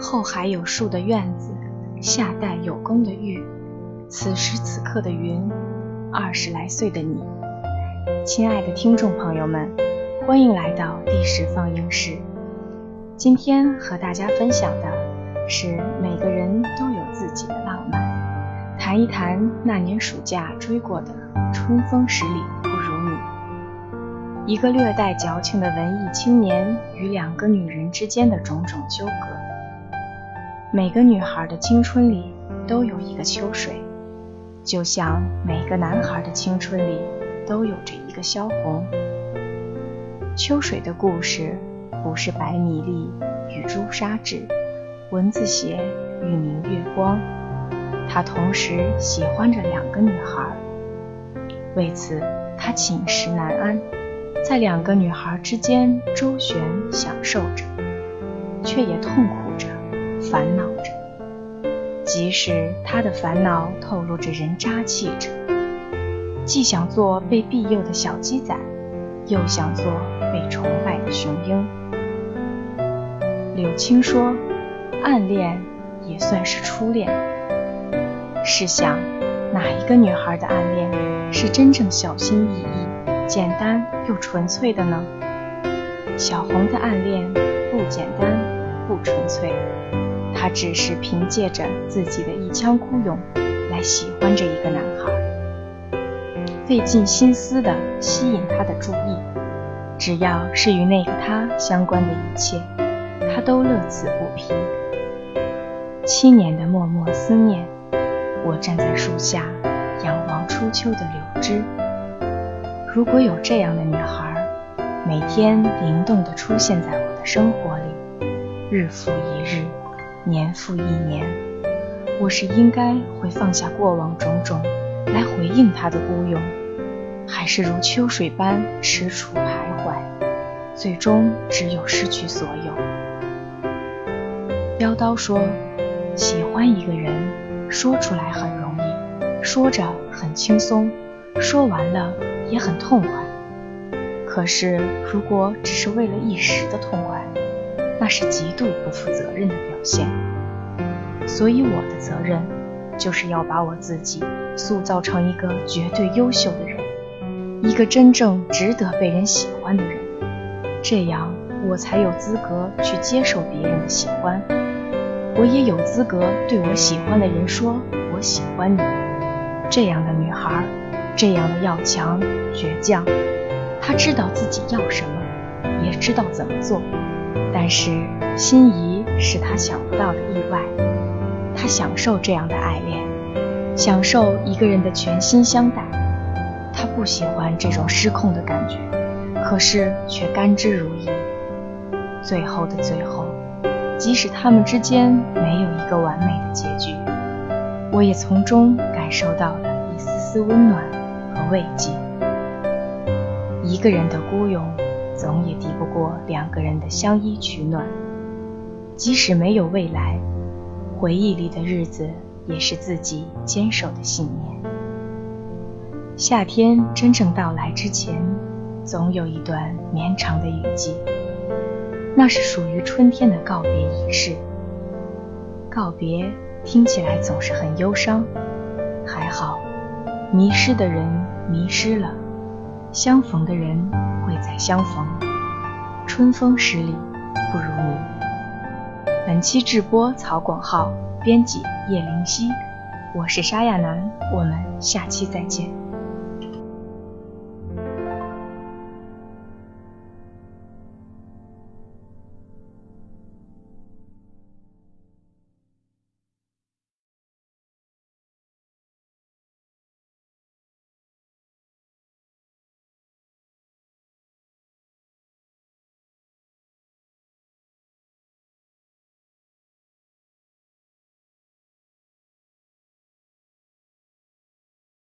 后海有树的院子，夏代有功的玉，此时此刻的云，二十来岁的你。亲爱的听众朋友们，欢迎来到历史放映室。今天和大家分享的是每个人都有自己的浪漫，谈一谈那年暑假追过的春风十里不如你。一个略带矫情的文艺青年与两个女人之间的种种纠葛。每个女孩的青春里都有一个秋水，就像每个男孩的青春里。都有着一个萧红。秋水的故事不是白米粒与朱砂痣，蚊子血与明月光，他同时喜欢着两个女孩。为此，他寝食难安，在两个女孩之间周旋，享受着，却也痛苦，烦恼着。即使他的烦恼透露着人渣气质。既想做被庇佑的小鸡仔，又想做被崇拜的雄鹰。柳青说：“暗恋也算是初恋。”试想，哪一个女孩的暗恋是真正小心翼翼、简单又纯粹的呢？小红的暗恋不简单，不纯粹，她只是凭借着自己的一腔孤勇来喜欢着一个男孩。费尽心思地吸引他的注意，只要是与那个他相关的一切，他都乐此不疲。七年的默默思念，我站在树下仰望初秋的柳枝。如果有这样的女孩，每天灵动地出现在我的生活里，日复一日，年复一年，我是应该会放下过往种种，来回应他的孤勇。还是如秋水般踟蹰徘徊，最终只有失去所有。妖刀说：“喜欢一个人，说出来很容易，说着很轻松，说完了也很痛快。可是如果只是为了一时的痛快，那是极度不负责任的表现。所以我的责任，就是要把我自己塑造成一个绝对优秀的人。”一个真正值得被人喜欢的人，这样我才有资格去接受别人的喜欢，我也有资格对我喜欢的人说“我喜欢你”。这样的女孩，这样的要强倔强，她知道自己要什么，也知道怎么做，但是心仪是他想不到的意外。他享受这样的爱恋，享受一个人的全心相待。他不喜欢这种失控的感觉，可是却甘之如饴。最后的最后，即使他们之间没有一个完美的结局，我也从中感受到了一丝丝温暖和慰藉。一个人的孤勇，总也敌不过两个人的相依取暖。即使没有未来，回忆里的日子也是自己坚守的信念。夏天真正到来之前，总有一段绵长的雨季，那是属于春天的告别仪式。告别听起来总是很忧伤，还好，迷失的人迷失了，相逢的人会再相逢。春风十里不如你。本期直播曹广浩，编辑叶灵溪，我是沙亚楠，我们下期再见。